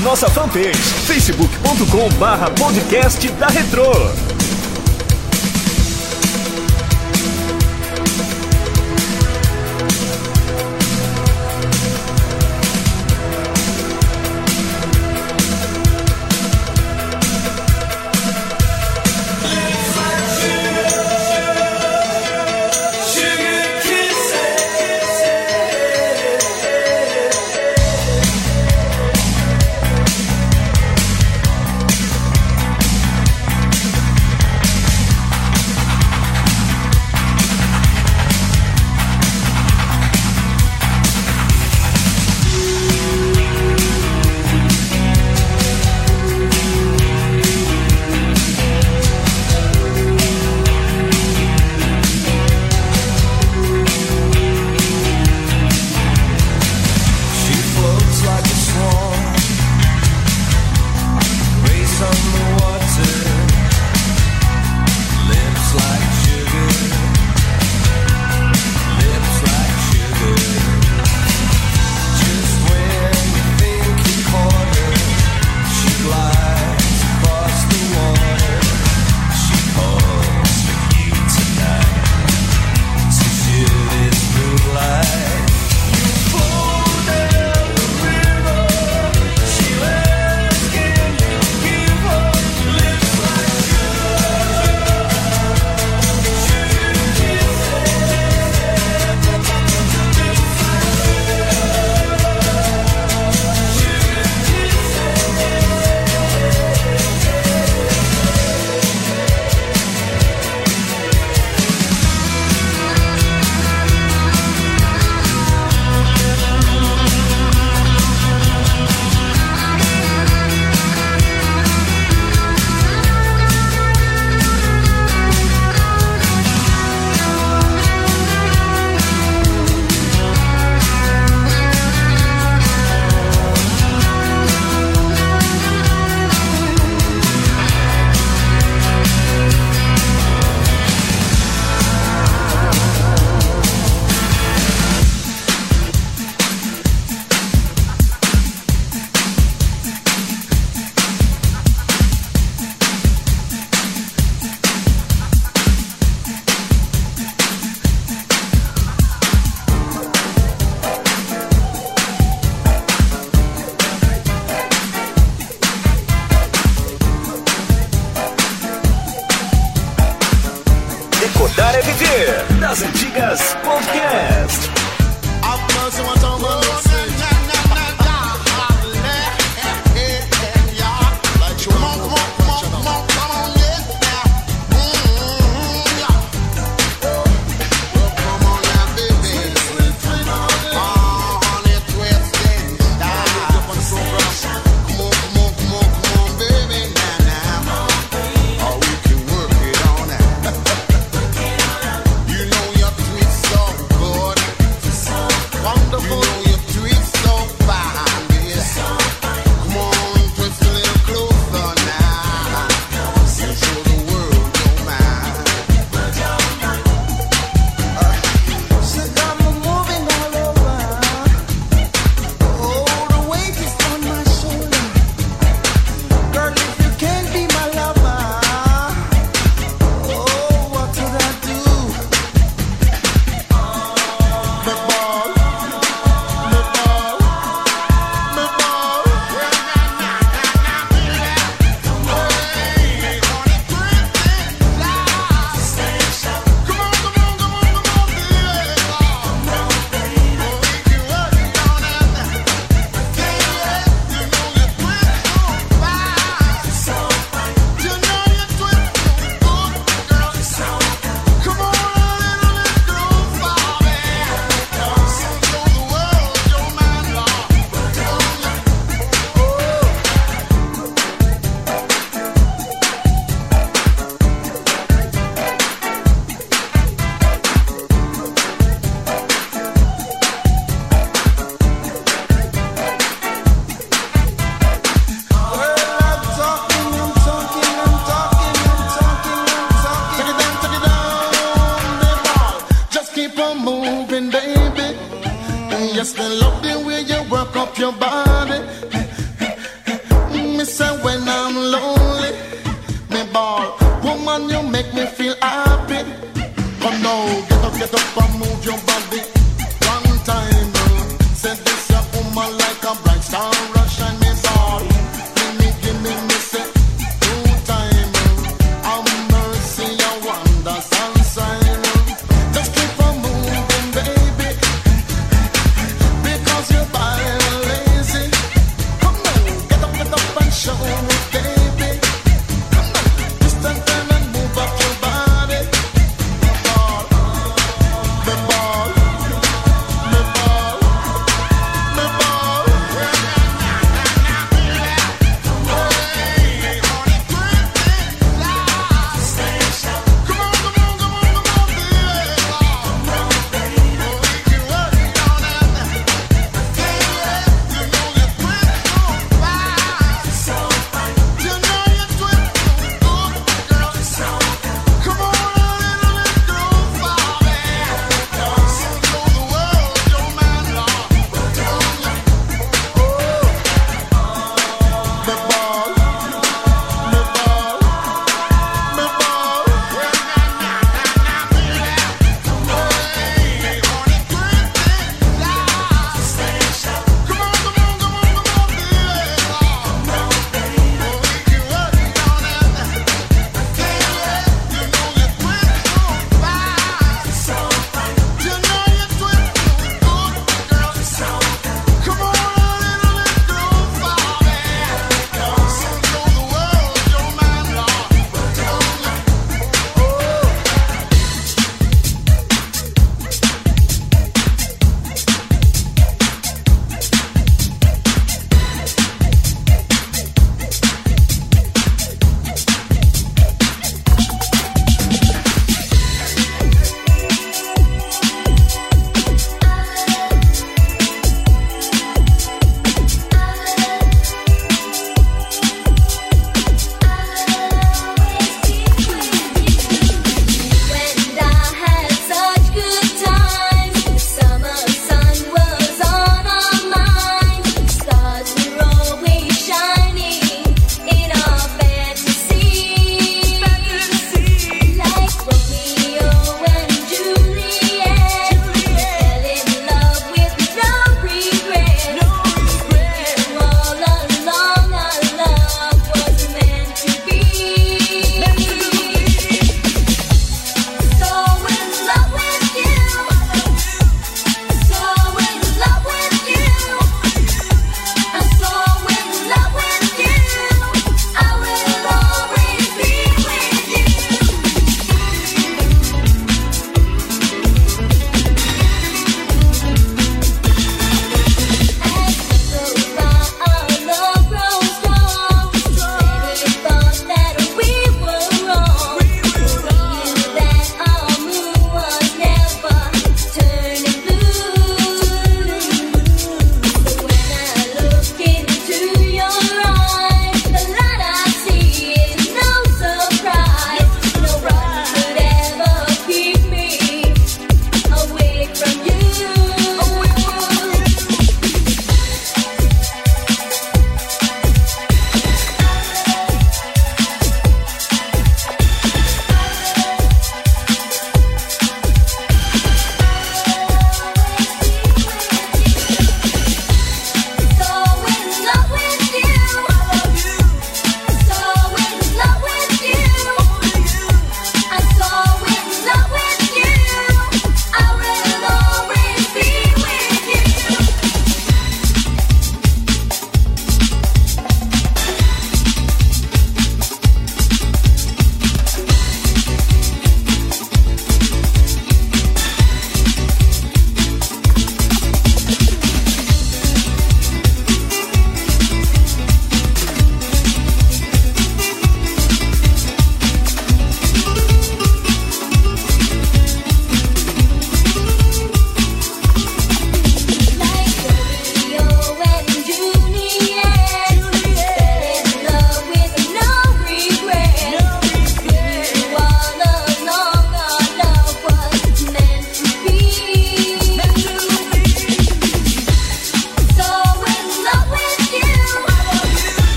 Nossa fanpage facebook.com barra podcast da Retro. das Antigas Podcast. Now Russia